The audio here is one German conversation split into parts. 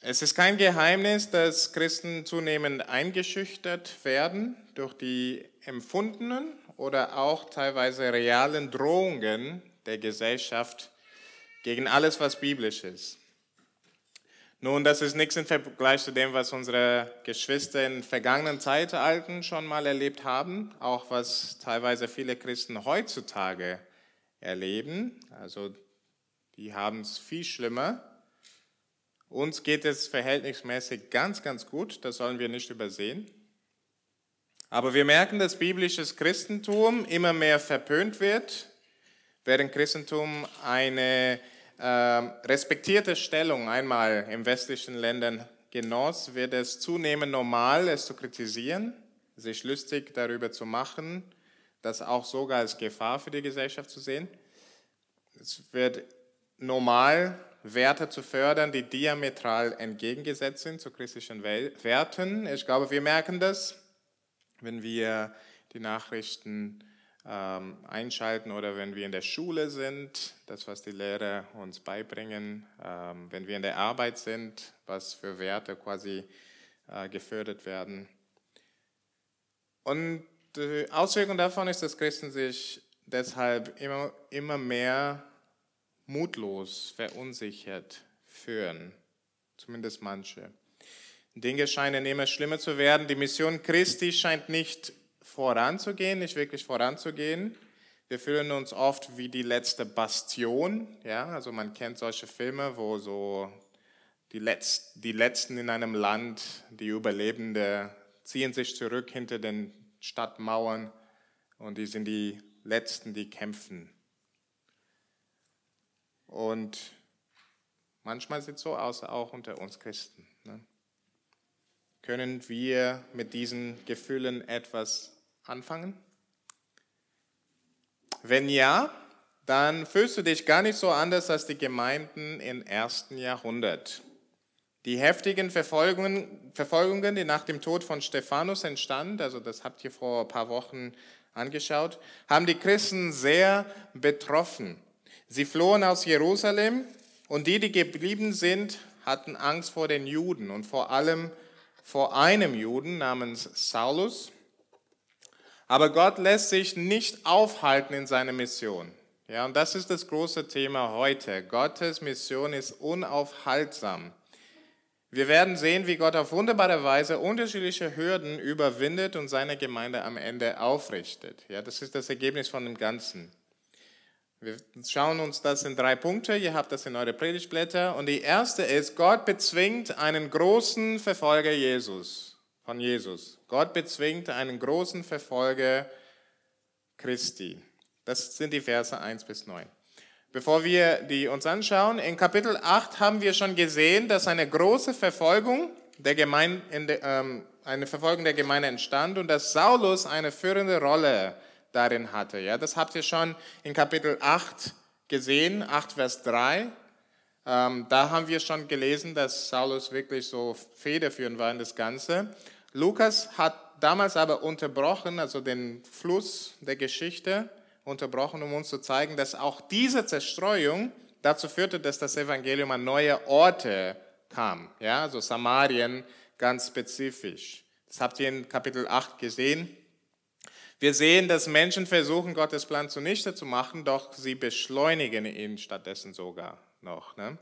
Es ist kein Geheimnis, dass Christen zunehmend eingeschüchtert werden durch die empfundenen oder auch teilweise realen Drohungen der Gesellschaft gegen alles, was biblisch ist. Nun, das ist nichts im Vergleich zu dem, was unsere Geschwister in vergangenen Zeitalten schon mal erlebt haben, auch was teilweise viele Christen heutzutage erleben. Also die haben es viel schlimmer. Uns geht es verhältnismäßig ganz, ganz gut, das sollen wir nicht übersehen. Aber wir merken, dass biblisches Christentum immer mehr verpönt wird, während Christentum eine äh, respektierte Stellung einmal in westlichen Ländern genoss, wird es zunehmend normal, es zu kritisieren, sich lustig darüber zu machen, das auch sogar als Gefahr für die Gesellschaft zu sehen. Es wird normal, Werte zu fördern, die diametral entgegengesetzt sind zu christlichen Werten. Ich glaube, wir merken das, wenn wir die Nachrichten ähm, einschalten oder wenn wir in der Schule sind, das, was die Lehrer uns beibringen, ähm, wenn wir in der Arbeit sind, was für Werte quasi äh, gefördert werden. Und die Auswirkung davon ist, dass Christen sich deshalb immer, immer mehr mutlos, verunsichert führen, zumindest manche. Dinge scheinen immer schlimmer zu werden. Die Mission Christi scheint nicht voranzugehen, nicht wirklich voranzugehen. Wir fühlen uns oft wie die letzte Bastion. Ja, also man kennt solche Filme, wo so die, Letz die Letzten in einem Land, die Überlebenden, ziehen sich zurück hinter den Stadtmauern und die sind die Letzten, die kämpfen. Und manchmal sieht es so aus, auch unter uns Christen. Ne? Können wir mit diesen Gefühlen etwas anfangen? Wenn ja, dann fühlst du dich gar nicht so anders als die Gemeinden im ersten Jahrhundert. Die heftigen Verfolgungen, Verfolgungen, die nach dem Tod von Stephanus entstanden, also das habt ihr vor ein paar Wochen angeschaut, haben die Christen sehr betroffen. Sie flohen aus Jerusalem und die, die geblieben sind, hatten Angst vor den Juden und vor allem vor einem Juden namens Saulus. Aber Gott lässt sich nicht aufhalten in seiner Mission. Ja, und das ist das große Thema heute. Gottes Mission ist unaufhaltsam. Wir werden sehen, wie Gott auf wunderbare Weise unterschiedliche Hürden überwindet und seine Gemeinde am Ende aufrichtet. Ja, das ist das Ergebnis von dem Ganzen. Wir schauen uns das in drei Punkte. Ihr habt das in eure Predigtblätter. Und die erste ist, Gott bezwingt einen großen Verfolger Jesus, von Jesus. Gott bezwingt einen großen Verfolger Christi. Das sind die Verse 1 bis 9. Bevor wir die uns anschauen, in Kapitel 8 haben wir schon gesehen, dass eine große Verfolgung der Gemeinde, ähm, eine Verfolgung der Gemeinde entstand und dass Saulus eine führende Rolle darin hatte. Ja, das habt ihr schon in Kapitel 8 gesehen, 8 Vers 3. Ähm, da haben wir schon gelesen, dass Saulus wirklich so federführend war in das Ganze. Lukas hat damals aber unterbrochen, also den Fluss der Geschichte unterbrochen, um uns zu zeigen, dass auch diese Zerstreuung dazu führte, dass das Evangelium an neue Orte kam. Ja, also Samarien ganz spezifisch. Das habt ihr in Kapitel 8 gesehen. Wir sehen, dass Menschen versuchen, Gottes Plan zunichte zu machen, doch sie beschleunigen ihn stattdessen sogar noch. Ne?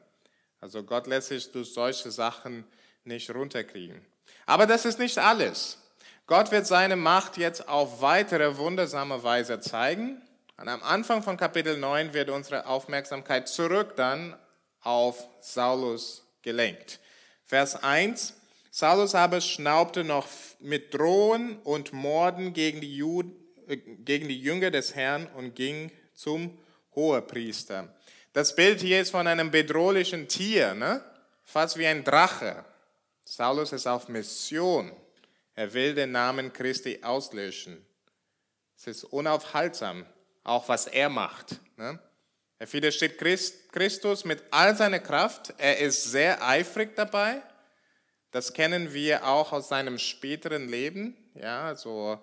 Also Gott lässt sich durch solche Sachen nicht runterkriegen. Aber das ist nicht alles. Gott wird seine Macht jetzt auf weitere wundersame Weise zeigen. Und am Anfang von Kapitel 9 wird unsere Aufmerksamkeit zurück dann auf Saulus gelenkt. Vers 1. Saulus aber schnaubte noch mit Drohen und Morden gegen die, Juden, äh, gegen die Jünger des Herrn und ging zum Hohepriester. Das Bild hier ist von einem bedrohlichen Tier, ne? fast wie ein Drache. Saulus ist auf Mission. Er will den Namen Christi auslöschen. Es ist unaufhaltsam, auch was er macht. Ne? Er widersteht Christus mit all seiner Kraft. Er ist sehr eifrig dabei. Das kennen wir auch aus seinem späteren Leben. Ja, also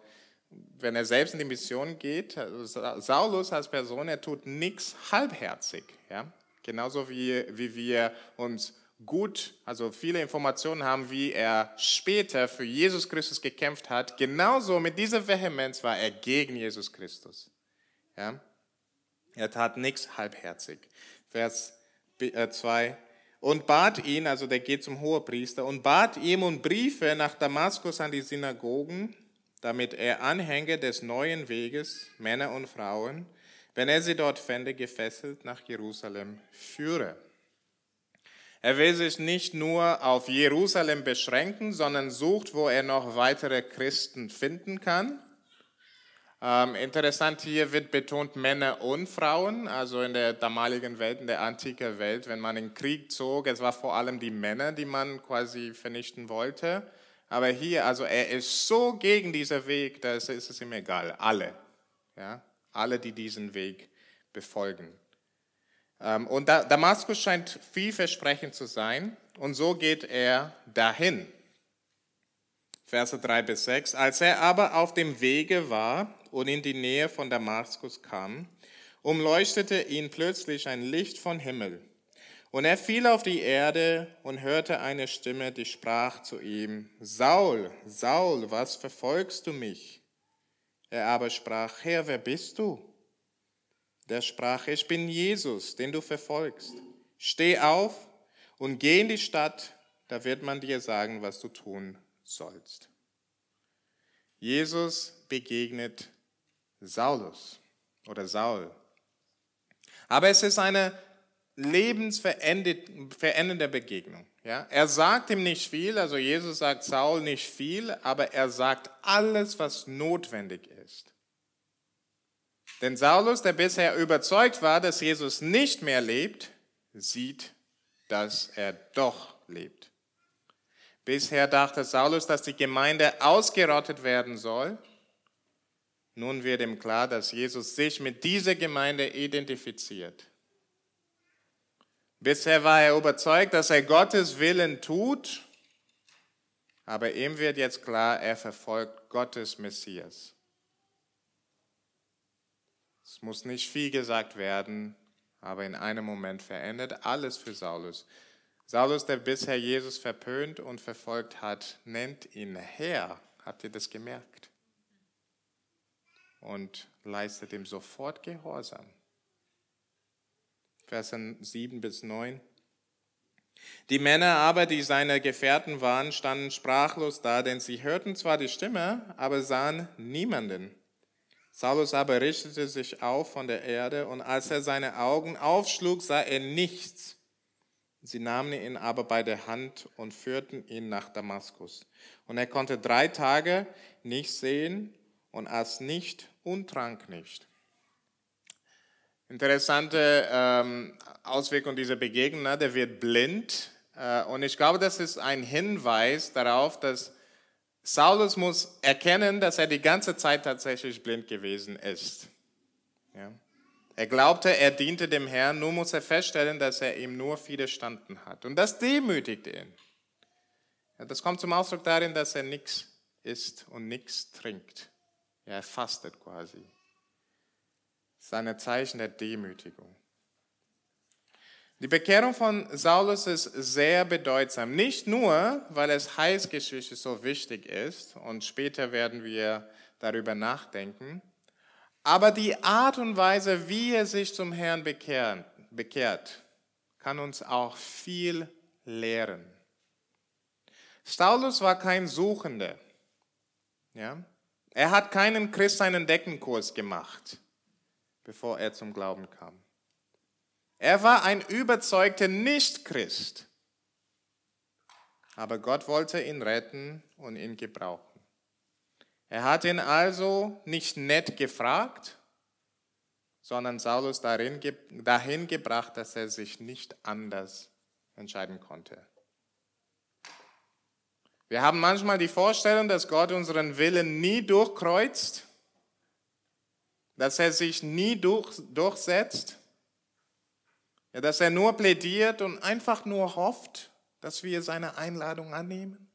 wenn er selbst in die Mission geht, also Saulus als Person, er tut nichts halbherzig. Ja? Genauso wie, wie wir uns gut, also viele Informationen haben, wie er später für Jesus Christus gekämpft hat, genauso mit dieser Vehemenz war er gegen Jesus Christus. Ja? Er tat nichts halbherzig. Vers 2. Und bat ihn, also der geht zum Hohepriester, und bat ihm und Briefe nach Damaskus an die Synagogen, damit er Anhänger des neuen Weges, Männer und Frauen, wenn er sie dort fände, gefesselt nach Jerusalem führe. Er will sich nicht nur auf Jerusalem beschränken, sondern sucht, wo er noch weitere Christen finden kann. Ähm, interessant hier wird betont Männer und Frauen, also in der damaligen Welt, in der antiken Welt, wenn man in Krieg zog, es war vor allem die Männer, die man quasi vernichten wollte. Aber hier, also er ist so gegen diesen Weg, da ist es ihm egal, alle, ja, alle, die diesen Weg befolgen. Ähm, und Damaskus scheint vielversprechend zu sein und so geht er dahin. Verse 3 bis 6. Als er aber auf dem Wege war und in die Nähe von Damaskus kam, umleuchtete ihn plötzlich ein Licht von Himmel. Und er fiel auf die Erde und hörte eine Stimme, die sprach zu ihm, Saul, Saul, was verfolgst du mich? Er aber sprach, Herr, wer bist du? Der sprach, ich bin Jesus, den du verfolgst. Steh auf und geh in die Stadt, da wird man dir sagen, was du tun sollst. Jesus begegnet Saulus oder Saul. Aber es ist eine lebensverändernde Begegnung. Ja? Er sagt ihm nicht viel, also Jesus sagt Saul nicht viel, aber er sagt alles, was notwendig ist. Denn Saulus, der bisher überzeugt war, dass Jesus nicht mehr lebt, sieht, dass er doch lebt. Bisher dachte Saulus, dass die Gemeinde ausgerottet werden soll. Nun wird ihm klar, dass Jesus sich mit dieser Gemeinde identifiziert. Bisher war er überzeugt, dass er Gottes Willen tut, aber ihm wird jetzt klar, er verfolgt Gottes Messias. Es muss nicht viel gesagt werden, aber in einem Moment verändert alles für Saulus. Saulus, der bisher Jesus verpönt und verfolgt hat, nennt ihn Herr. Habt ihr das gemerkt? Und leistet ihm sofort Gehorsam. Versen 7 bis 9. Die Männer aber, die seine Gefährten waren, standen sprachlos da, denn sie hörten zwar die Stimme, aber sahen niemanden. Saulus aber richtete sich auf von der Erde und als er seine Augen aufschlug, sah er nichts. Sie nahmen ihn aber bei der Hand und führten ihn nach Damaskus. Und er konnte drei Tage nicht sehen und aß nicht und trank nicht. Interessante ähm, Auswirkung dieser Begegnung, ne? der wird blind. Äh, und ich glaube, das ist ein Hinweis darauf, dass Saulus muss erkennen, dass er die ganze Zeit tatsächlich blind gewesen ist. Ja. Er glaubte, er diente dem Herrn, nun muss er feststellen, dass er ihm nur widerstanden hat. Und das demütigt ihn. Das kommt zum Ausdruck darin, dass er nichts isst und nichts trinkt. Er fastet quasi. Seine Zeichen der Demütigung. Die Bekehrung von Saulus ist sehr bedeutsam. Nicht nur, weil es Heilsgeschichte so wichtig ist und später werden wir darüber nachdenken, aber die Art und Weise, wie er sich zum Herrn bekehrt, kann uns auch viel lehren. Saulus war kein Suchender. Ja? Er hat keinen Christ einen Deckenkurs gemacht, bevor er zum Glauben kam. Er war ein überzeugter Nichtchrist. Aber Gott wollte ihn retten und ihn gebrauchen. Er hat ihn also nicht nett gefragt, sondern Saulus darin, dahin gebracht, dass er sich nicht anders entscheiden konnte. Wir haben manchmal die Vorstellung, dass Gott unseren Willen nie durchkreuzt, dass er sich nie durch, durchsetzt dass er nur plädiert und einfach nur hofft, dass wir seine Einladung annehmen?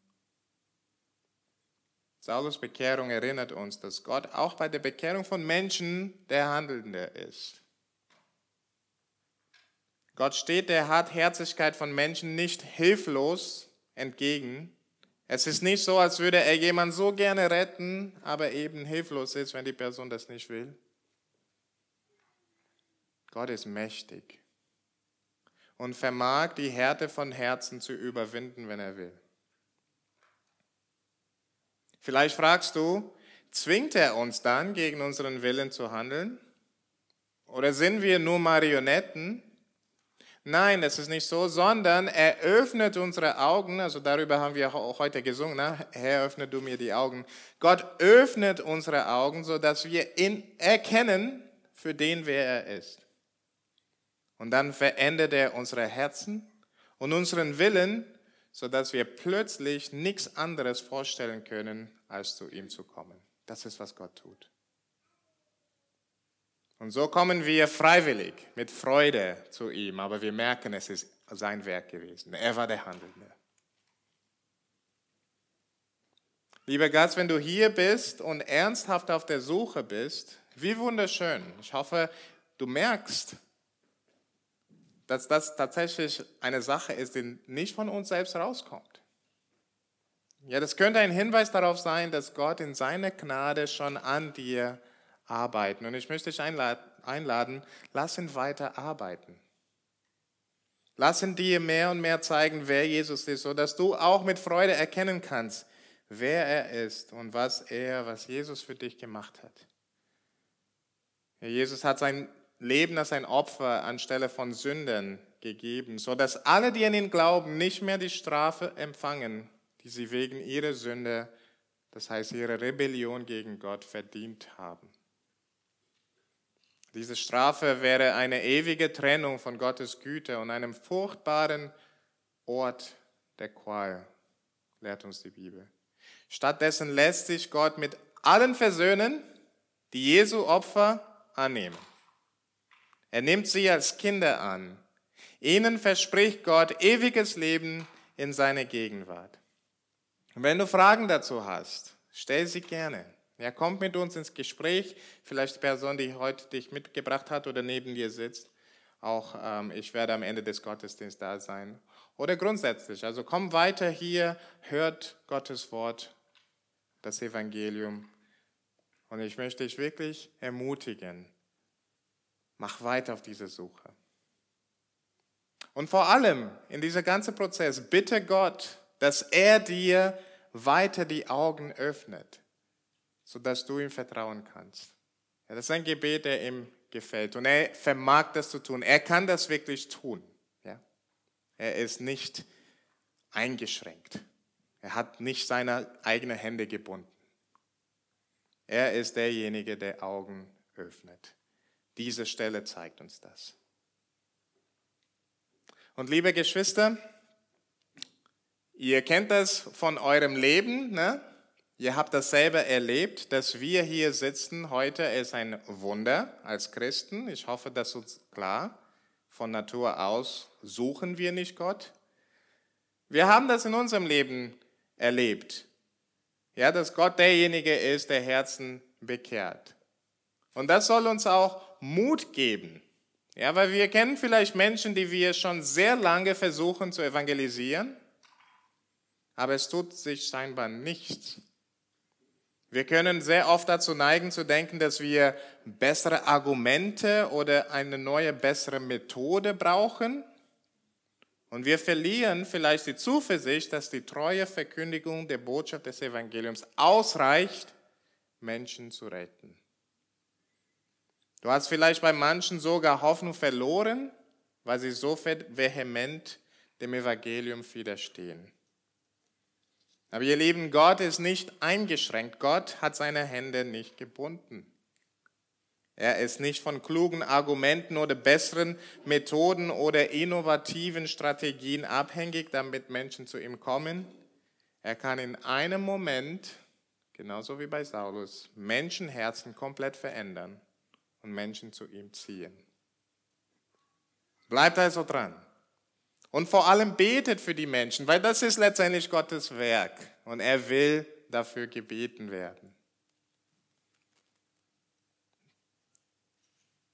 Saulus Bekehrung erinnert uns, dass Gott auch bei der Bekehrung von Menschen der Handelnde ist. Gott steht der Hartherzigkeit von Menschen nicht hilflos entgegen. Es ist nicht so, als würde er jemanden so gerne retten, aber eben hilflos ist, wenn die Person das nicht will. Gott ist mächtig und vermag die Härte von Herzen zu überwinden, wenn er will. Vielleicht fragst du, zwingt er uns dann, gegen unseren Willen zu handeln? Oder sind wir nur Marionetten? Nein, das ist nicht so, sondern er öffnet unsere Augen, also darüber haben wir auch heute gesungen, ne? Herr, öffne du mir die Augen. Gott öffnet unsere Augen, sodass wir ihn erkennen für den, wer er ist. Und dann verändert er unsere Herzen und unseren Willen, sodass wir plötzlich nichts anderes vorstellen können, als zu ihm zu kommen. Das ist, was Gott tut. Und so kommen wir freiwillig, mit Freude zu ihm, aber wir merken, es ist sein Werk gewesen. Er war der Handelnde. Lieber Gast, wenn du hier bist und ernsthaft auf der Suche bist, wie wunderschön. Ich hoffe, du merkst, dass das tatsächlich eine Sache ist, die nicht von uns selbst rauskommt. Ja, das könnte ein Hinweis darauf sein, dass Gott in seiner Gnade schon an dir arbeitet. Und ich möchte dich einladen, lass ihn weiter arbeiten. Lass ihn dir mehr und mehr zeigen, wer Jesus ist, sodass du auch mit Freude erkennen kannst, wer er ist und was er, was Jesus für dich gemacht hat. Jesus hat sein Leben als ein Opfer anstelle von Sündern gegeben, so dass alle, die an ihn glauben, nicht mehr die Strafe empfangen, die sie wegen ihrer Sünde, das heißt ihrer Rebellion gegen Gott, verdient haben. Diese Strafe wäre eine ewige Trennung von Gottes Güte und einem furchtbaren Ort der Qual, lehrt uns die Bibel. Stattdessen lässt sich Gott mit allen versöhnen, die Jesu Opfer annehmen. Er nimmt sie als Kinder an. Ihnen verspricht Gott ewiges Leben in seiner Gegenwart. Und wenn du Fragen dazu hast, stell sie gerne. Er kommt mit uns ins Gespräch, vielleicht die Person, die heute dich mitgebracht hat oder neben dir sitzt. Auch ähm, ich werde am Ende des Gottesdienstes da sein. Oder grundsätzlich, also komm weiter hier, hört Gottes Wort, das Evangelium. Und ich möchte dich wirklich ermutigen, Mach weiter auf diese Suche. Und vor allem in diesem ganzen Prozess, bitte Gott, dass er dir weiter die Augen öffnet, sodass du ihm vertrauen kannst. Ja, das ist ein Gebet, der ihm gefällt. Und er vermag das zu tun. Er kann das wirklich tun. Ja? Er ist nicht eingeschränkt. Er hat nicht seine eigenen Hände gebunden. Er ist derjenige, der Augen öffnet. Diese Stelle zeigt uns das. Und liebe Geschwister, ihr kennt das von eurem Leben, ne? Ihr habt das selber erlebt, dass wir hier sitzen heute ist ein Wunder als Christen. Ich hoffe, das ist klar. Von Natur aus suchen wir nicht Gott. Wir haben das in unserem Leben erlebt. Ja, dass Gott derjenige ist, der Herzen bekehrt. Und das soll uns auch Mut geben. Ja, weil wir kennen vielleicht Menschen, die wir schon sehr lange versuchen zu evangelisieren, aber es tut sich scheinbar nichts. Wir können sehr oft dazu neigen zu denken, dass wir bessere Argumente oder eine neue, bessere Methode brauchen. Und wir verlieren vielleicht die Zuversicht, dass die treue Verkündigung der Botschaft des Evangeliums ausreicht, Menschen zu retten. Du hast vielleicht bei manchen sogar Hoffnung verloren, weil sie so vehement dem Evangelium widerstehen. Aber ihr Lieben, Gott ist nicht eingeschränkt. Gott hat seine Hände nicht gebunden. Er ist nicht von klugen Argumenten oder besseren Methoden oder innovativen Strategien abhängig, damit Menschen zu ihm kommen. Er kann in einem Moment, genauso wie bei Saulus, Menschenherzen komplett verändern und Menschen zu ihm ziehen. Bleibt also dran. Und vor allem betet für die Menschen, weil das ist letztendlich Gottes Werk und er will dafür gebeten werden.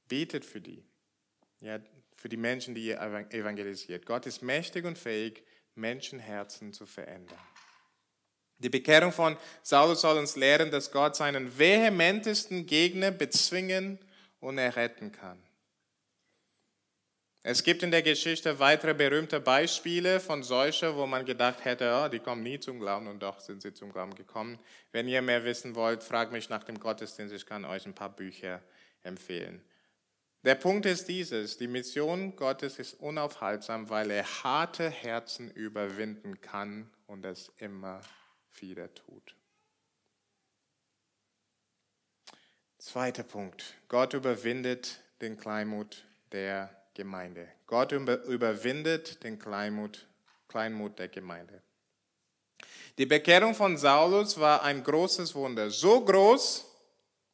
Betet für die. Ja, für die Menschen, die er evangelisiert. Gott ist mächtig und fähig, Menschenherzen zu verändern. Die Bekehrung von Saulus soll uns lehren, dass Gott seinen vehementesten Gegner bezwingen und erretten kann. Es gibt in der Geschichte weitere berühmte Beispiele von solchen, wo man gedacht hätte, oh, die kommen nie zum Glauben und doch sind sie zum Glauben gekommen. Wenn ihr mehr wissen wollt, fragt mich nach dem Gottesdienst, ich kann euch ein paar Bücher empfehlen. Der Punkt ist dieses, die Mission Gottes ist unaufhaltsam, weil er harte Herzen überwinden kann und es immer wieder tut. Zweiter Punkt, Gott überwindet den Kleinmut der Gemeinde. Gott überwindet den Kleinmut, Kleinmut der Gemeinde. Die Bekehrung von Saulus war ein großes Wunder, so groß,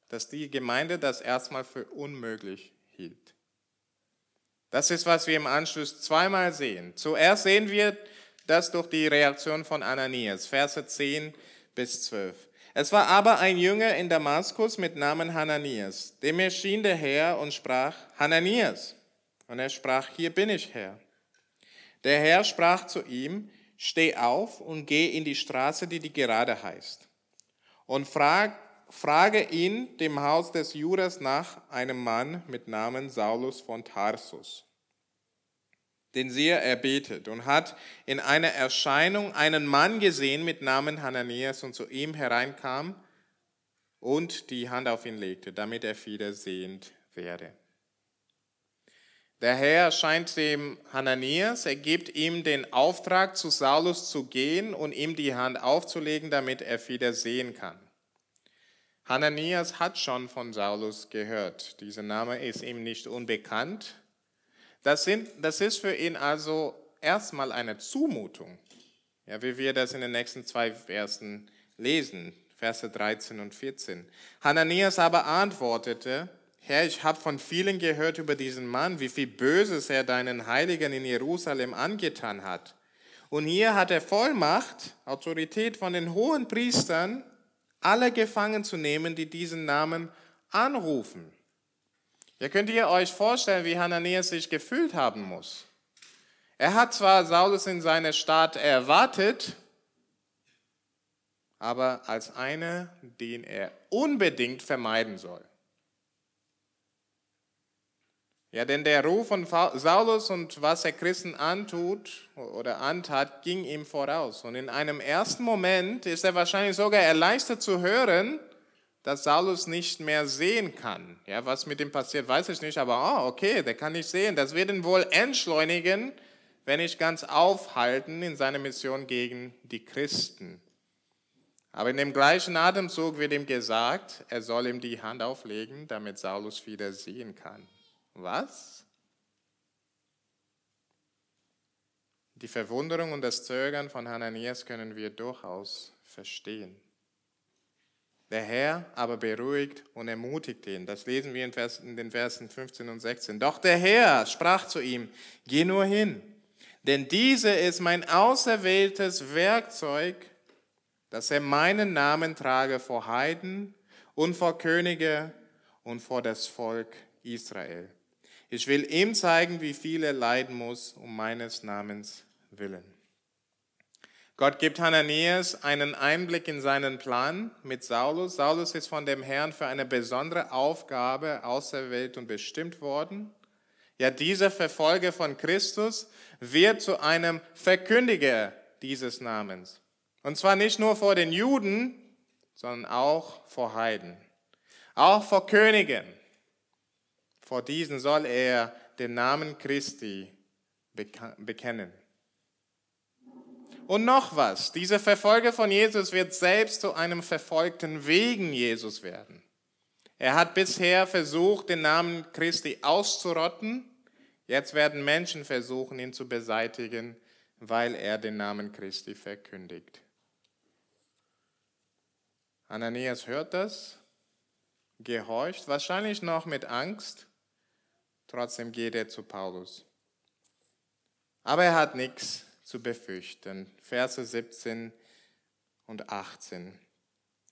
dass die Gemeinde das erstmal für unmöglich hielt. Das ist, was wir im Anschluss zweimal sehen. Zuerst sehen wir das durch die Reaktion von Ananias, Verse 10 bis 12. Es war aber ein Jünger in Damaskus mit Namen Hananias. Dem erschien der Herr und sprach, Hananias. Und er sprach, hier bin ich, Herr. Der Herr sprach zu ihm, steh auf und geh in die Straße, die die gerade heißt. Und frag, frage ihn dem Haus des Judas nach einem Mann mit Namen Saulus von Tarsus. Den siehe, er betet und hat in einer Erscheinung einen Mann gesehen mit Namen Hananias und zu ihm hereinkam und die Hand auf ihn legte, damit er wieder sehend werde. Der Herr erscheint dem Hananias, er gibt ihm den Auftrag, zu Saulus zu gehen und ihm die Hand aufzulegen, damit er wieder sehen kann. Hananias hat schon von Saulus gehört. Dieser Name ist ihm nicht unbekannt. Das, sind, das ist für ihn also erstmal eine Zumutung, ja, wie wir das in den nächsten zwei Versen lesen, Verse 13 und 14. Hananias aber antwortete, Herr, ich habe von vielen gehört über diesen Mann, wie viel Böses er deinen Heiligen in Jerusalem angetan hat. Und hier hat er Vollmacht, Autorität von den hohen Priestern, alle gefangen zu nehmen, die diesen Namen anrufen. Ihr könnt ihr euch vorstellen, wie Hananias sich gefühlt haben muss. Er hat zwar Saulus in seiner Stadt erwartet, aber als einer, den er unbedingt vermeiden soll. Ja, denn der Ruf von Saulus und was er Christen antut oder antat, ging ihm voraus. Und in einem ersten Moment ist er wahrscheinlich sogar erleichtert zu hören, dass Saulus nicht mehr sehen kann. Ja, was mit ihm passiert, weiß ich nicht, aber oh, okay, der kann nicht sehen. Das wird ihn wohl entschleunigen, wenn nicht ganz aufhalten in seiner Mission gegen die Christen. Aber in dem gleichen Atemzug wird ihm gesagt, er soll ihm die Hand auflegen, damit Saulus wieder sehen kann. Was? Die Verwunderung und das Zögern von Hananias können wir durchaus verstehen. Der Herr aber beruhigt und ermutigt ihn. Das lesen wir in, den Versen 15 und 16. Doch der Herr sprach zu ihm, geh nur hin, denn diese ist mein auserwähltes Werkzeug, dass er meinen Namen trage vor Heiden und vor Könige und vor das Volk Israel. Ich will ihm zeigen, wie viel er leiden muss um meines Namens willen. Gott gibt Hananias einen Einblick in seinen Plan mit Saulus. Saulus ist von dem Herrn für eine besondere Aufgabe auserwählt und bestimmt worden. Ja, dieser Verfolger von Christus wird zu einem Verkündiger dieses Namens. Und zwar nicht nur vor den Juden, sondern auch vor Heiden, auch vor Königen, vor diesen soll er den Namen Christi bekennen. Und noch was, dieser Verfolger von Jesus wird selbst zu einem Verfolgten wegen Jesus werden. Er hat bisher versucht, den Namen Christi auszurotten. Jetzt werden Menschen versuchen, ihn zu beseitigen, weil er den Namen Christi verkündigt. Ananias hört das, gehorcht, wahrscheinlich noch mit Angst, Trotzdem geht er zu Paulus. Aber er hat nichts zu befürchten. Verse 17 und 18.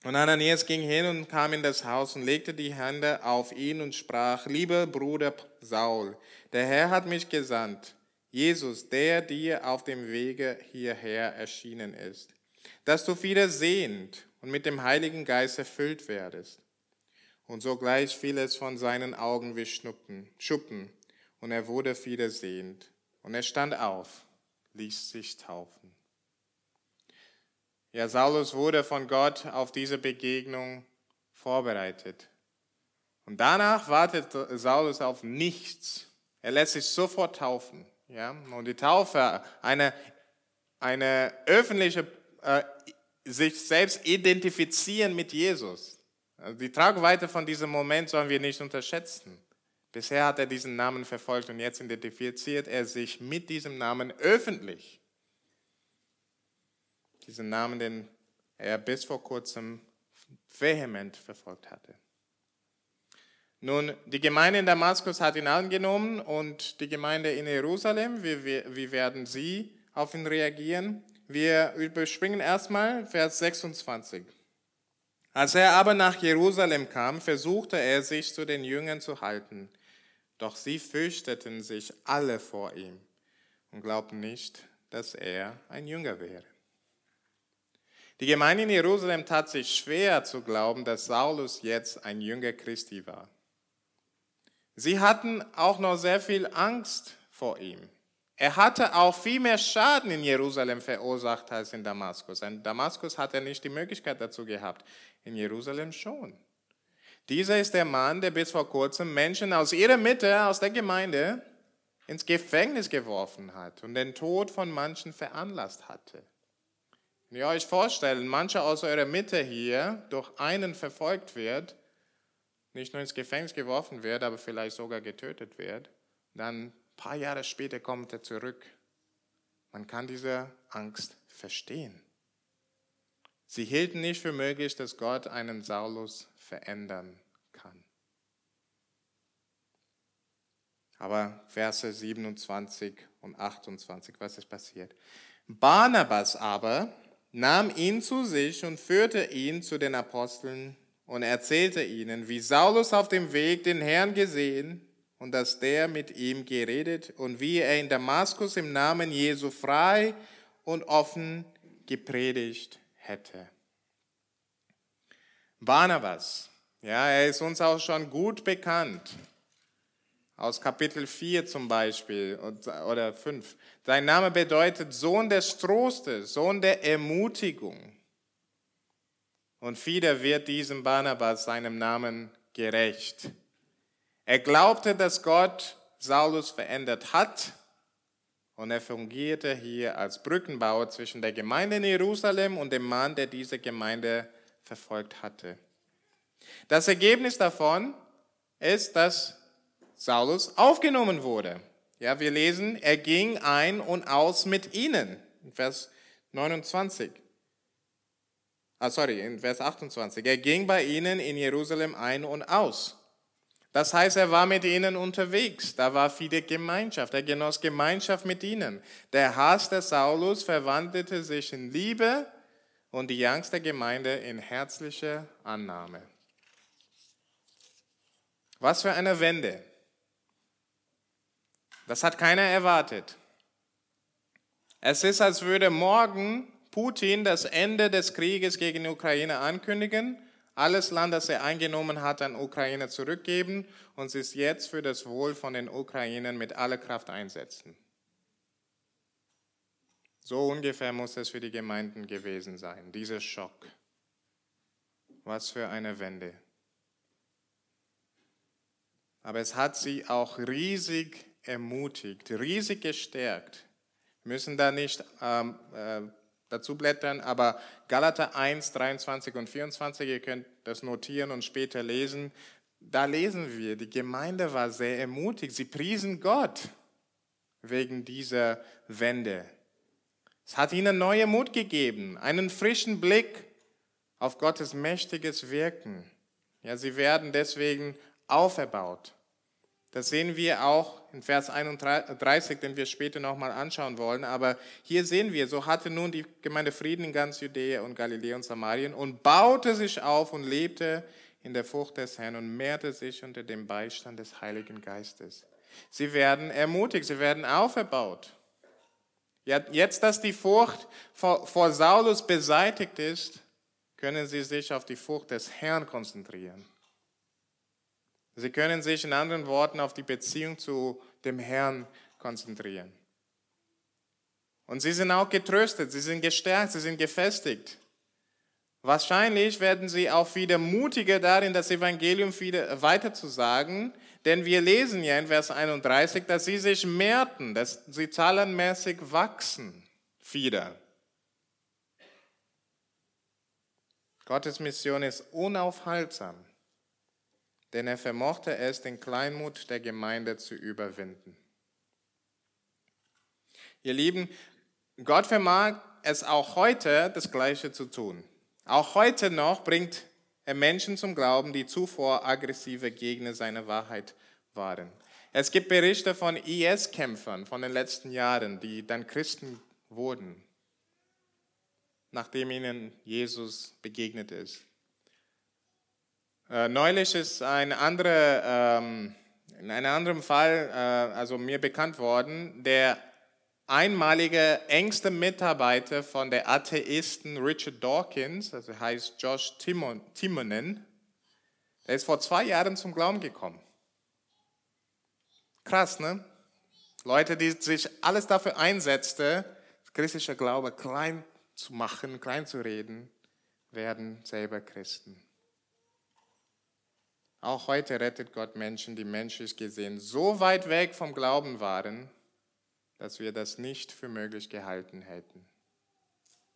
Und Ananias ging hin und kam in das Haus und legte die Hände auf ihn und sprach, lieber Bruder Saul, der Herr hat mich gesandt, Jesus, der dir auf dem Wege hierher erschienen ist, dass du wieder sehend und mit dem Heiligen Geist erfüllt werdest. Und sogleich fiel es von seinen Augen wie Schnuppen, Schuppen, und er wurde wieder sehend. Und er stand auf, ließ sich taufen. Ja, Saulus wurde von Gott auf diese Begegnung vorbereitet. Und danach wartet Saulus auf nichts. Er lässt sich sofort taufen. Ja? Und die Taufe, eine, eine öffentliche, äh, sich selbst identifizieren mit Jesus. Also die Tragweite von diesem Moment sollen wir nicht unterschätzen. Bisher hat er diesen Namen verfolgt und jetzt identifiziert er sich mit diesem Namen öffentlich diesen Namen, den er bis vor kurzem vehement verfolgt hatte. Nun, die Gemeinde in Damaskus hat ihn angenommen und die Gemeinde in Jerusalem, wie, wie, werden sie auf ihn reagieren? Wir überspringen erstmal Vers 26. Als er aber nach Jerusalem kam, versuchte er sich zu den Jüngern zu halten, doch sie fürchteten sich alle vor ihm und glaubten nicht, dass er ein Jünger wäre. Die Gemeinde in Jerusalem tat sich schwer zu glauben, dass Saulus jetzt ein Jünger Christi war. Sie hatten auch noch sehr viel Angst vor ihm. Er hatte auch viel mehr Schaden in Jerusalem verursacht als in Damaskus. In Damaskus hat er nicht die Möglichkeit dazu gehabt, in Jerusalem schon. Dieser ist der Mann, der bis vor kurzem Menschen aus ihrer Mitte, aus der Gemeinde, ins Gefängnis geworfen hat und den Tod von manchen veranlasst hatte. Wenn ihr euch vorstellen, mancher aus eurer Mitte hier durch einen verfolgt wird, nicht nur ins Gefängnis geworfen wird, aber vielleicht sogar getötet wird, dann ein paar Jahre später kommt er zurück. Man kann diese Angst verstehen. Sie hielten nicht für möglich, dass Gott einen Saulus verändern kann. Aber Verse 27 und 28, was ist passiert? Barnabas aber, nahm ihn zu sich und führte ihn zu den Aposteln und erzählte ihnen, wie Saulus auf dem Weg den Herrn gesehen und dass der mit ihm geredet und wie er in Damaskus im Namen Jesu frei und offen gepredigt hätte. Barnabas, ja, er ist uns auch schon gut bekannt aus Kapitel 4 zum Beispiel oder 5. Sein Name bedeutet Sohn des Trostes, Sohn der Ermutigung. Und wieder wird diesem Barnabas seinem Namen gerecht. Er glaubte, dass Gott Saulus verändert hat und er fungierte hier als Brückenbauer zwischen der Gemeinde in Jerusalem und dem Mann, der diese Gemeinde verfolgt hatte. Das Ergebnis davon ist, dass Saulus aufgenommen wurde. Ja, wir lesen, er ging ein und aus mit ihnen. Vers 29. Ah, sorry, in Vers 28. Er ging bei ihnen in Jerusalem ein und aus. Das heißt, er war mit ihnen unterwegs. Da war viele Gemeinschaft. Er genoss Gemeinschaft mit ihnen. Der Hass des Saulus verwandelte sich in Liebe und die Angst der Gemeinde in herzliche Annahme. Was für eine Wende. Das hat keiner erwartet. Es ist, als würde morgen Putin das Ende des Krieges gegen die Ukraine ankündigen, alles Land, das er eingenommen hat, an Ukraine zurückgeben und es jetzt für das Wohl von den Ukrainern mit aller Kraft einsetzen. So ungefähr muss es für die Gemeinden gewesen sein, dieser Schock. Was für eine Wende. Aber es hat sie auch riesig ermutigt, riesig gestärkt. Wir müssen da nicht ähm, äh, dazu blättern, aber Galater 1, 23 und 24, ihr könnt das notieren und später lesen. Da lesen wir, die Gemeinde war sehr ermutigt. Sie priesen Gott wegen dieser Wende. Es hat ihnen neue Mut gegeben, einen frischen Blick auf Gottes mächtiges Wirken. Ja, sie werden deswegen auferbaut. Das sehen wir auch in Vers 31, den wir später nochmal anschauen wollen. Aber hier sehen wir, so hatte nun die Gemeinde Frieden in ganz Judäa und Galiläa und Samarien und baute sich auf und lebte in der Furcht des Herrn und mehrte sich unter dem Beistand des Heiligen Geistes. Sie werden ermutigt, sie werden auferbaut. Jetzt, dass die Furcht vor, vor Saulus beseitigt ist, können sie sich auf die Furcht des Herrn konzentrieren. Sie können sich in anderen Worten auf die Beziehung zu dem Herrn konzentrieren. Und sie sind auch getröstet, sie sind gestärkt, sie sind gefestigt. Wahrscheinlich werden sie auch wieder mutiger darin, das Evangelium wieder weiterzusagen, denn wir lesen ja in Vers 31, dass sie sich mehrten, dass sie zahlenmäßig wachsen wieder. Gottes Mission ist unaufhaltsam, denn er vermochte es, den Kleinmut der Gemeinde zu überwinden. Ihr Lieben, Gott vermag es auch heute, das Gleiche zu tun. Auch heute noch bringt er Menschen zum Glauben, die zuvor aggressive Gegner seiner Wahrheit waren. Es gibt Berichte von IS-Kämpfern von den letzten Jahren, die dann Christen wurden, nachdem ihnen Jesus begegnet ist. Äh, neulich ist ein anderer, ähm, in einem anderen Fall, äh, also mir bekannt worden, der einmalige engste Mitarbeiter von der Atheisten Richard Dawkins, also heißt Josh Timon, Timonen, der ist vor zwei Jahren zum Glauben gekommen. Krass, ne? Leute, die sich alles dafür einsetzten, christlicher Glaube klein zu machen, klein zu reden, werden selber Christen. Auch heute rettet Gott Menschen, die menschlich gesehen so weit weg vom Glauben waren, dass wir das nicht für möglich gehalten hätten.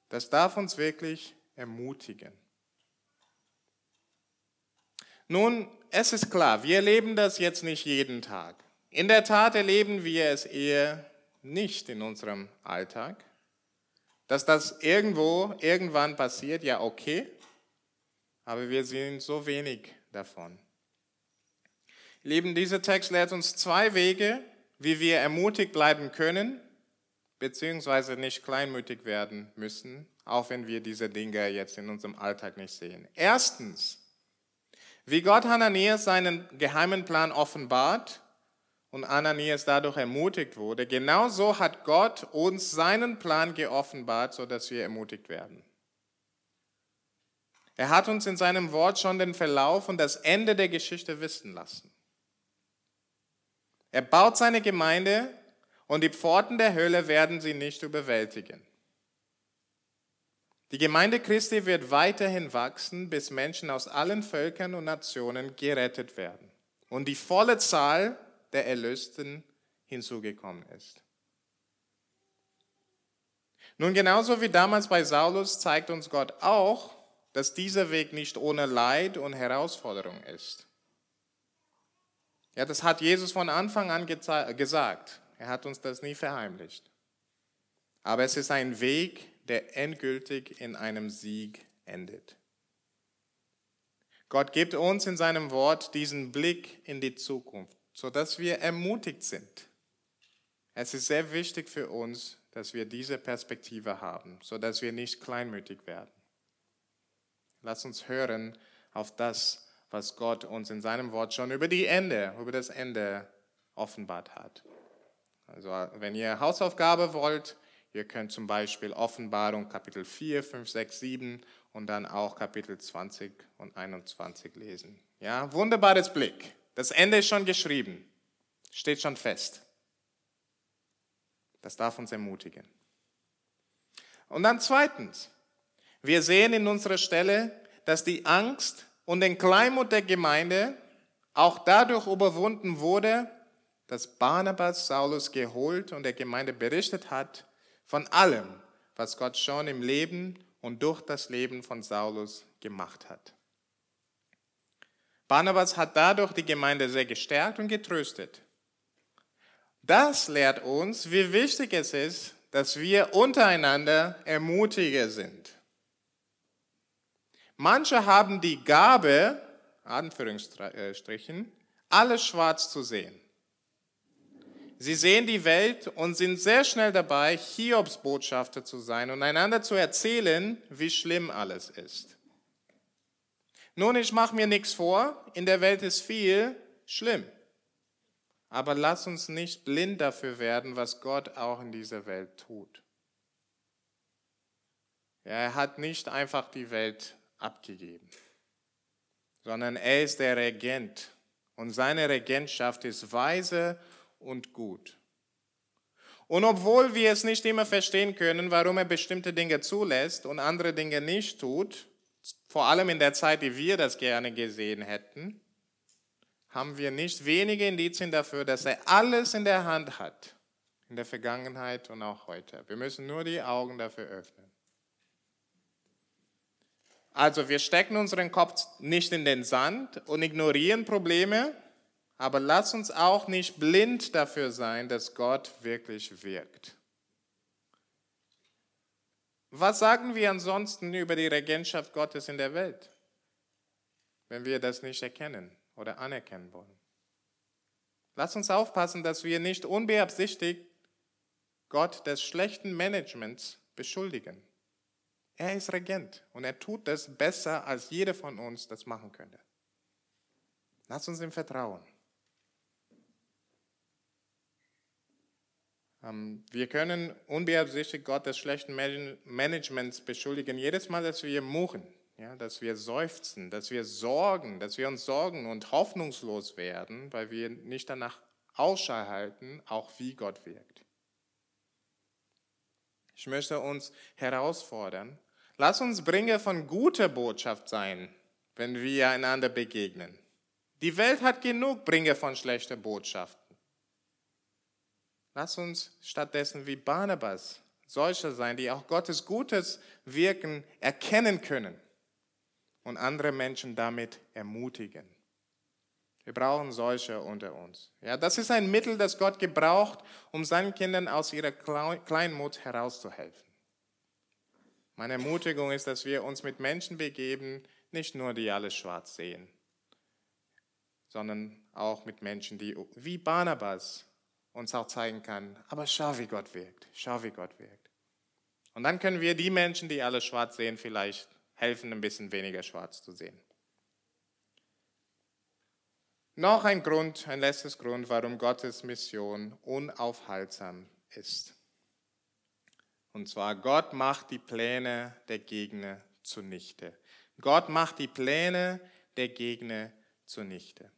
Das darf uns wirklich ermutigen. Nun, es ist klar, wir erleben das jetzt nicht jeden Tag. In der Tat erleben wir es eher nicht in unserem Alltag. Dass das irgendwo, irgendwann passiert, ja okay, aber wir sehen so wenig davon. Lieben, dieser Text lehrt uns zwei Wege, wie wir ermutigt bleiben können, beziehungsweise nicht kleinmütig werden müssen, auch wenn wir diese Dinge jetzt in unserem Alltag nicht sehen. Erstens, wie Gott Hananias seinen geheimen Plan offenbart und Ananias dadurch ermutigt wurde, genauso hat Gott uns seinen Plan geoffenbart, sodass wir ermutigt werden. Er hat uns in seinem Wort schon den Verlauf und das Ende der Geschichte wissen lassen. Er baut seine Gemeinde und die Pforten der Hölle werden sie nicht überwältigen. Die Gemeinde Christi wird weiterhin wachsen, bis Menschen aus allen Völkern und Nationen gerettet werden und die volle Zahl der Erlösten hinzugekommen ist. Nun, genauso wie damals bei Saulus zeigt uns Gott auch, dass dieser Weg nicht ohne Leid und Herausforderung ist. Ja, das hat Jesus von Anfang an gesagt. Er hat uns das nie verheimlicht. Aber es ist ein Weg, der endgültig in einem Sieg endet. Gott gibt uns in seinem Wort diesen Blick in die Zukunft, sodass wir ermutigt sind. Es ist sehr wichtig für uns, dass wir diese Perspektive haben, sodass wir nicht kleinmütig werden. Lass uns hören auf das, was Gott uns in seinem Wort schon über die Ende, über das Ende offenbart hat. Also wenn ihr Hausaufgabe wollt, ihr könnt zum Beispiel Offenbarung Kapitel 4, 5, 6, 7 und dann auch Kapitel 20 und 21 lesen. Ja, wunderbares Blick. Das Ende ist schon geschrieben, steht schon fest. Das darf uns ermutigen. Und dann zweitens, wir sehen in unserer Stelle, dass die Angst und den Kleinmut der Gemeinde auch dadurch überwunden wurde, dass Barnabas Saulus geholt und der Gemeinde berichtet hat von allem, was Gott schon im Leben und durch das Leben von Saulus gemacht hat. Barnabas hat dadurch die Gemeinde sehr gestärkt und getröstet. Das lehrt uns, wie wichtig es ist, dass wir untereinander ermutiger sind. Manche haben die Gabe, Anführungsstrichen, alles schwarz zu sehen. Sie sehen die Welt und sind sehr schnell dabei, Hiobs Botschafter zu sein und einander zu erzählen, wie schlimm alles ist. Nun, ich mache mir nichts vor, in der Welt ist viel schlimm. Aber lass uns nicht blind dafür werden, was Gott auch in dieser Welt tut. Er hat nicht einfach die Welt abgegeben, sondern er ist der Regent und seine Regentschaft ist weise und gut. Und obwohl wir es nicht immer verstehen können, warum er bestimmte Dinge zulässt und andere Dinge nicht tut, vor allem in der Zeit, die wir das gerne gesehen hätten, haben wir nicht wenige Indizien dafür, dass er alles in der Hand hat, in der Vergangenheit und auch heute. Wir müssen nur die Augen dafür öffnen. Also wir stecken unseren Kopf nicht in den Sand und ignorieren Probleme, aber lass uns auch nicht blind dafür sein, dass Gott wirklich wirkt. Was sagen wir ansonsten über die Regentschaft Gottes in der Welt, wenn wir das nicht erkennen oder anerkennen wollen? Lass uns aufpassen, dass wir nicht unbeabsichtigt Gott des schlechten Managements beschuldigen. Er ist Regent und er tut das besser, als jeder von uns das machen könnte. Lass uns ihm vertrauen. Ähm, wir können unbeabsichtigt Gott des schlechten Managements beschuldigen, jedes Mal, dass wir murren, ja, dass wir seufzen, dass wir sorgen, dass wir uns sorgen und hoffnungslos werden, weil wir nicht danach Ausschau halten, auch wie Gott wirkt. Ich möchte uns herausfordern, lass uns Bringer von guter Botschaft sein, wenn wir einander begegnen. Die Welt hat genug Bringer von schlechter Botschaft. Lass uns stattdessen wie Barnabas solche sein, die auch Gottes gutes Wirken erkennen können und andere Menschen damit ermutigen. Wir brauchen solche unter uns. Ja, das ist ein Mittel, das Gott gebraucht, um seinen Kindern aus ihrer Kleinmut herauszuhelfen. Meine Ermutigung ist, dass wir uns mit Menschen begeben, nicht nur die alles schwarz sehen, sondern auch mit Menschen, die wie Barnabas uns auch zeigen kann, aber schau, wie Gott wirkt, schau, wie Gott wirkt. Und dann können wir die Menschen, die alles schwarz sehen, vielleicht helfen, ein bisschen weniger schwarz zu sehen. Noch ein Grund, ein letztes Grund, warum Gottes Mission unaufhaltsam ist. Und zwar, Gott macht die Pläne der Gegner zunichte. Gott macht die Pläne der Gegner zunichte.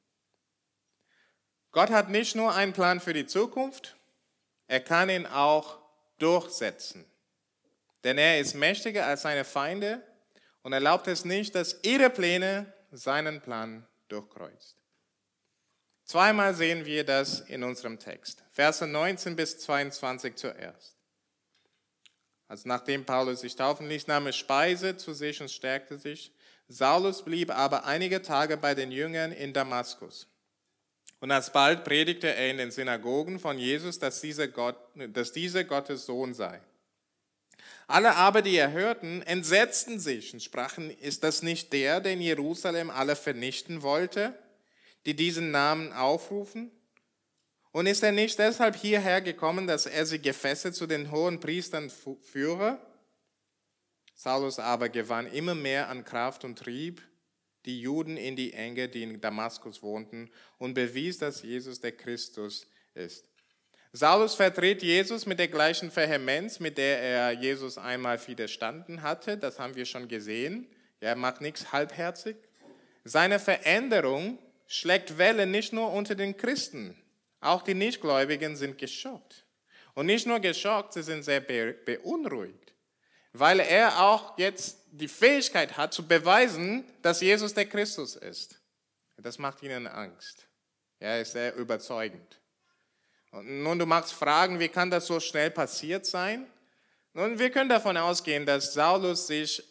Gott hat nicht nur einen Plan für die Zukunft, er kann ihn auch durchsetzen. Denn er ist mächtiger als seine Feinde und erlaubt es nicht, dass ihre Pläne seinen Plan durchkreuzt. Zweimal sehen wir das in unserem Text. Verse 19 bis 22 zuerst. Also nachdem Paulus sich taufen ließ, nahm er Speise zu sich und stärkte sich. Saulus blieb aber einige Tage bei den Jüngern in Damaskus. Und alsbald predigte er in den Synagogen von Jesus, dass dieser, Gott, dass dieser Gottes Sohn sei. Alle aber, die er hörten, entsetzten sich und sprachen, ist das nicht der, in Jerusalem alle vernichten wollte, die diesen Namen aufrufen? Und ist er nicht deshalb hierher gekommen, dass er sie gefesselt zu den hohen Priestern führe? Saulus aber gewann immer mehr an Kraft und trieb die Juden in die Enge, die in Damaskus wohnten, und bewies, dass Jesus der Christus ist. Saulus vertritt Jesus mit der gleichen Vehemenz, mit der er Jesus einmal widerstanden hatte. Das haben wir schon gesehen. Er macht nichts halbherzig. Seine Veränderung schlägt Wellen nicht nur unter den Christen. Auch die Nichtgläubigen sind geschockt. Und nicht nur geschockt, sie sind sehr beunruhigt, weil er auch jetzt die Fähigkeit hat zu beweisen, dass Jesus der Christus ist. Das macht ihnen Angst. Er ist sehr überzeugend. Und nun, du magst fragen, wie kann das so schnell passiert sein? Nun, wir können davon ausgehen, dass Saulus sich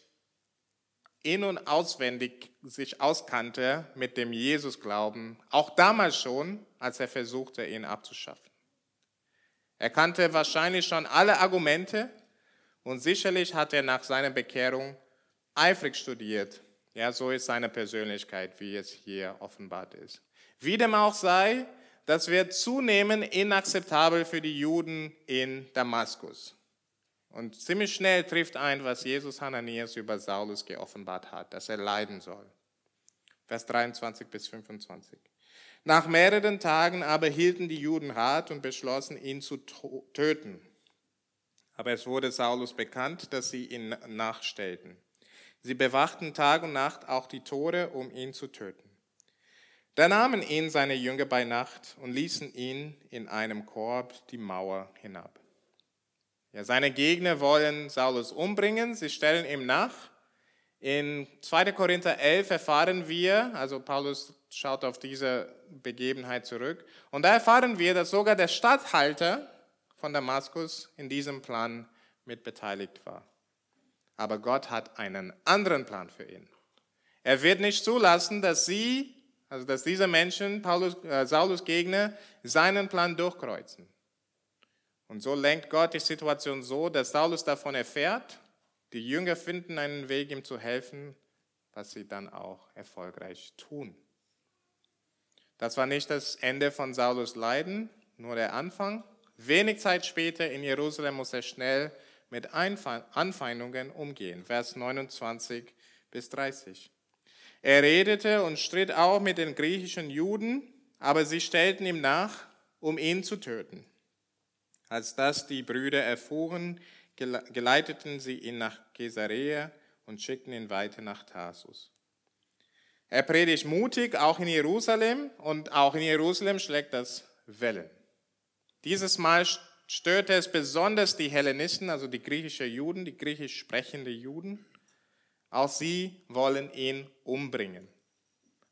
in- und auswendig sich auskannte mit dem Jesus-Glauben, auch damals schon, als er versuchte, ihn abzuschaffen. Er kannte wahrscheinlich schon alle Argumente und sicherlich hat er nach seiner Bekehrung eifrig studiert. Ja, so ist seine Persönlichkeit, wie es hier offenbart ist. Wie dem auch sei, das wird zunehmend inakzeptabel für die Juden in Damaskus. Und ziemlich schnell trifft ein, was Jesus Hananias über Saulus geoffenbart hat, dass er leiden soll. Vers 23 bis 25. Nach mehreren Tagen aber hielten die Juden Rat und beschlossen, ihn zu töten. Aber es wurde Saulus bekannt, dass sie ihn nachstellten. Sie bewachten Tag und Nacht auch die Tore, um ihn zu töten. Da nahmen ihn seine Jünger bei Nacht und ließen ihn in einem Korb die Mauer hinab. Ja, seine Gegner wollen Saulus umbringen, sie stellen ihm nach. In 2. Korinther 11 erfahren wir, also Paulus schaut auf diese Begebenheit zurück, und da erfahren wir, dass sogar der Statthalter von Damaskus in diesem Plan mitbeteiligt war. Aber Gott hat einen anderen Plan für ihn. Er wird nicht zulassen, dass sie, also dass diese Menschen, Paulus, äh, Saulus Gegner, seinen Plan durchkreuzen. Und so lenkt Gott die Situation so, dass Saulus davon erfährt, die Jünger finden einen Weg, ihm zu helfen, was sie dann auch erfolgreich tun. Das war nicht das Ende von Saulus Leiden, nur der Anfang. Wenig Zeit später in Jerusalem muss er schnell mit Anfeindungen umgehen. Vers 29 bis 30. Er redete und stritt auch mit den griechischen Juden, aber sie stellten ihm nach, um ihn zu töten. Als das die Brüder erfuhren, geleiteten sie ihn nach Caesarea und schickten ihn weiter nach Tarsus. Er predigt mutig, auch in Jerusalem, und auch in Jerusalem schlägt das Wellen. Dieses Mal störte es besonders die Hellenisten, also die griechischen Juden, die griechisch sprechenden Juden. Auch sie wollen ihn umbringen.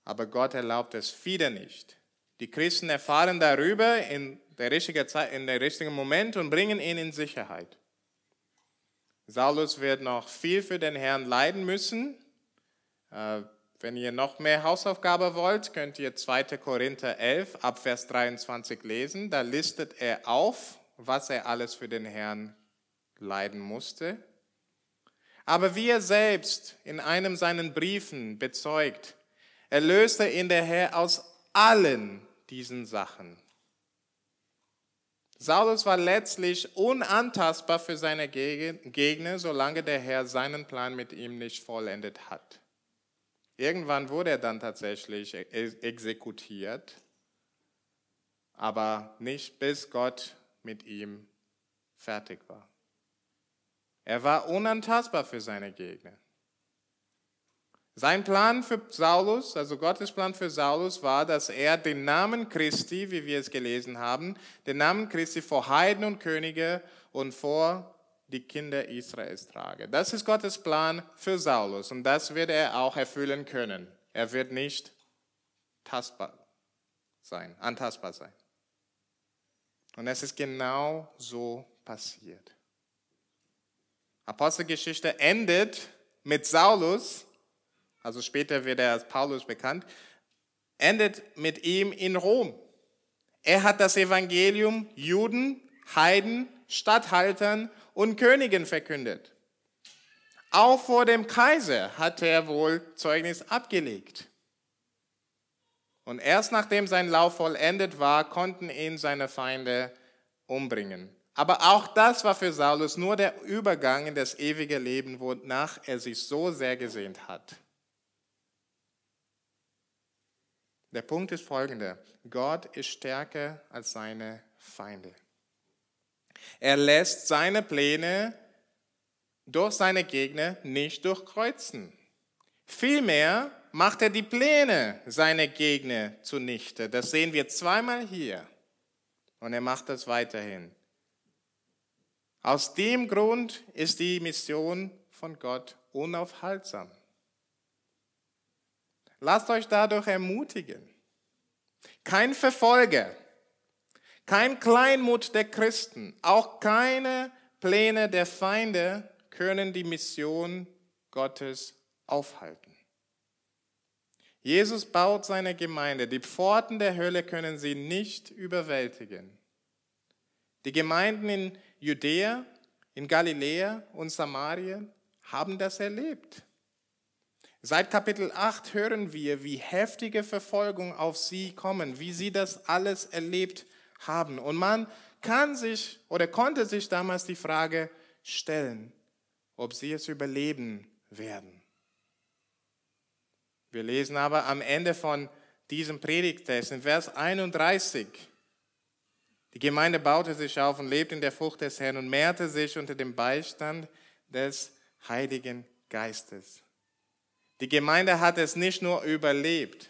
Aber Gott erlaubt es wieder nicht. Die Christen erfahren darüber in der richtigen Zeit, in der richtigen Moment und bringen ihn in Sicherheit. Saulus wird noch viel für den Herrn leiden müssen. Äh, wenn ihr noch mehr Hausaufgabe wollt, könnt ihr 2. Korinther 11 ab Vers 23 lesen. Da listet er auf, was er alles für den Herrn leiden musste. Aber wie er selbst in einem seiner Briefen bezeugt, erlöste ihn der Herr aus allen diesen Sachen. Saulus war letztlich unantastbar für seine Gegner, solange der Herr seinen Plan mit ihm nicht vollendet hat. Irgendwann wurde er dann tatsächlich exekutiert, aber nicht bis Gott mit ihm fertig war. Er war unantastbar für seine Gegner. Sein Plan für Saulus, also Gottes Plan für Saulus war, dass er den Namen Christi, wie wir es gelesen haben, den Namen Christi vor Heiden und Könige und vor die Kinder Israels trage. Das ist Gottes Plan für Saulus und das wird er auch erfüllen können. Er wird nicht tastbar sein, antastbar sein. Und es ist genau so passiert. Apostelgeschichte endet mit Saulus, also später wird er als Paulus bekannt, endet mit ihm in Rom. Er hat das Evangelium Juden, Heiden, Statthaltern und Königen verkündet. Auch vor dem Kaiser hat er wohl Zeugnis abgelegt. Und erst nachdem sein Lauf vollendet war, konnten ihn seine Feinde umbringen. Aber auch das war für Saulus nur der Übergang in das ewige Leben, wonach er sich so sehr gesehnt hat. Der Punkt ist folgender. Gott ist stärker als seine Feinde. Er lässt seine Pläne durch seine Gegner nicht durchkreuzen. Vielmehr macht er die Pläne seiner Gegner zunichte. Das sehen wir zweimal hier. Und er macht das weiterhin. Aus dem Grund ist die Mission von Gott unaufhaltsam. Lasst euch dadurch ermutigen. Kein Verfolger, kein Kleinmut der Christen, auch keine Pläne der Feinde können die Mission Gottes aufhalten. Jesus baut seine Gemeinde. Die Pforten der Hölle können sie nicht überwältigen. Die Gemeinden in Judäa, in Galiläa und Samarien haben das erlebt. Seit Kapitel 8 hören wir, wie heftige Verfolgung auf sie kommen, wie sie das alles erlebt haben. Und man kann sich oder konnte sich damals die Frage stellen, ob sie es überleben werden. Wir lesen aber am Ende von diesem Predigttext in Vers 31, die Gemeinde baute sich auf und lebte in der Frucht des Herrn und mehrte sich unter dem Beistand des Heiligen Geistes. Die Gemeinde hat es nicht nur überlebt,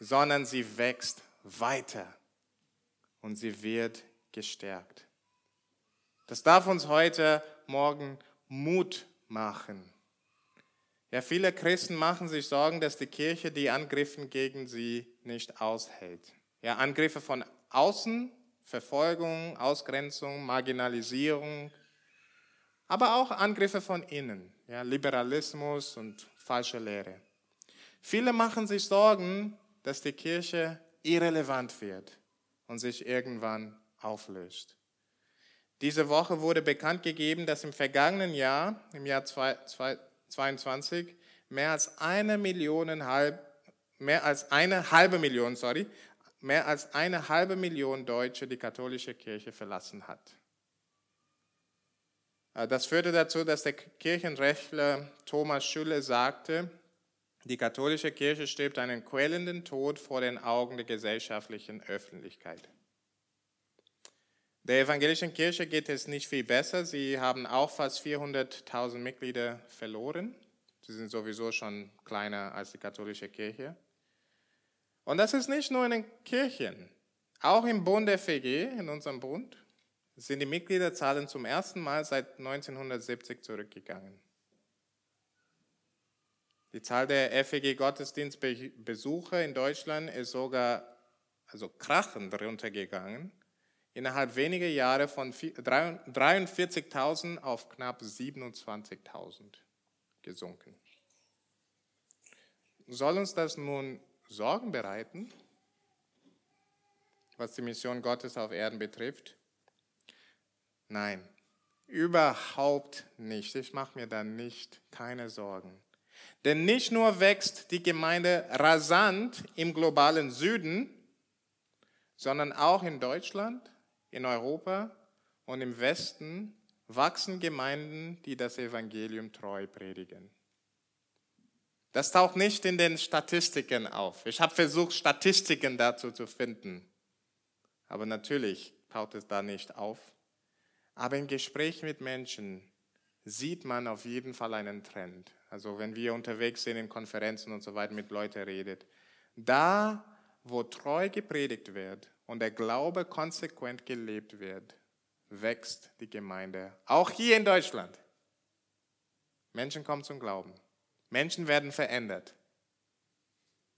sondern sie wächst weiter und sie wird gestärkt. Das darf uns heute Morgen Mut machen. Ja, viele Christen machen sich Sorgen, dass die Kirche die Angriffe gegen sie nicht aushält. Ja, Angriffe von außen, Verfolgung, Ausgrenzung, Marginalisierung, aber auch Angriffe von innen, ja, Liberalismus und falsche Lehre. Viele machen sich Sorgen, dass die Kirche irrelevant wird und sich irgendwann auflöst. Diese Woche wurde bekannt gegeben, dass im vergangenen Jahr, im Jahr 2022, mehr als eine Million, mehr als eine halbe Million, sorry, mehr als eine halbe Million Deutsche die katholische Kirche verlassen hat. Äh, das führte dazu, dass der Kirchenrechtler Thomas Schülle sagte, die katholische Kirche stirbt einen quälenden Tod vor den Augen der gesellschaftlichen Öffentlichkeit. Der evangelischen Kirche geht es nicht viel besser. Sie haben auch fast 400.000 Mitglieder verloren. Sie sind sowieso schon kleiner als die katholische Kirche. Und das ist nicht nur in den Kirchen. Auch im Bund der FG, in unserem Bund, sind die Mitgliederzahlen zum ersten Mal seit 1970 zurückgegangen. Die Zahl der FEG-Gottesdienstbesucher in Deutschland ist sogar also krachend runtergegangen. Innerhalb weniger Jahre von 43.000 auf knapp 27.000 gesunken. Soll uns das nun Sorgen bereiten, was die Mission Gottes auf Erden betrifft? Nein, überhaupt nicht. Ich mache mir da nicht keine Sorgen. Denn nicht nur wächst die Gemeinde rasant im globalen Süden, sondern auch in Deutschland, in Europa und im Westen wachsen Gemeinden, die das Evangelium treu predigen. Das taucht nicht in den Statistiken auf. Ich habe versucht, Statistiken dazu zu finden. Aber natürlich taucht es da nicht auf. Aber im Gespräch mit Menschen sieht man auf jeden Fall einen Trend. Also wenn wir unterwegs sind in Konferenzen und so weiter mit Leuten redet, da wo treu gepredigt wird und der Glaube konsequent gelebt wird, wächst die Gemeinde. Auch hier in Deutschland. Menschen kommen zum Glauben. Menschen werden verändert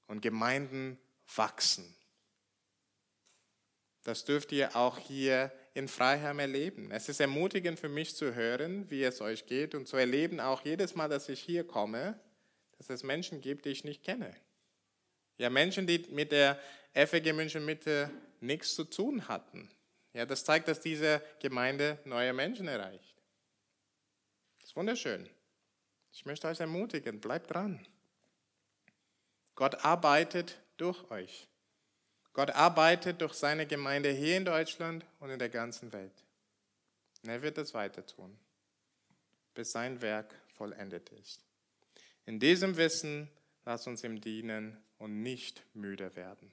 und Gemeinden wachsen. Das dürft ihr auch hier in Freiheim erleben. Es ist ermutigend für mich zu hören, wie es euch geht und zu erleben, auch jedes Mal, dass ich hier komme, dass es Menschen gibt, die ich nicht kenne. Ja, Menschen, die mit der FEG München Mitte nichts zu tun hatten. Ja, das zeigt, dass diese Gemeinde neue Menschen erreicht. Das ist wunderschön. Ich möchte euch ermutigen, bleibt dran. Gott arbeitet durch euch. Gott arbeitet durch seine Gemeinde hier in Deutschland und in der ganzen Welt. Und er wird es weiter tun, bis sein Werk vollendet ist. In diesem Wissen lasst uns ihm dienen und nicht müde werden.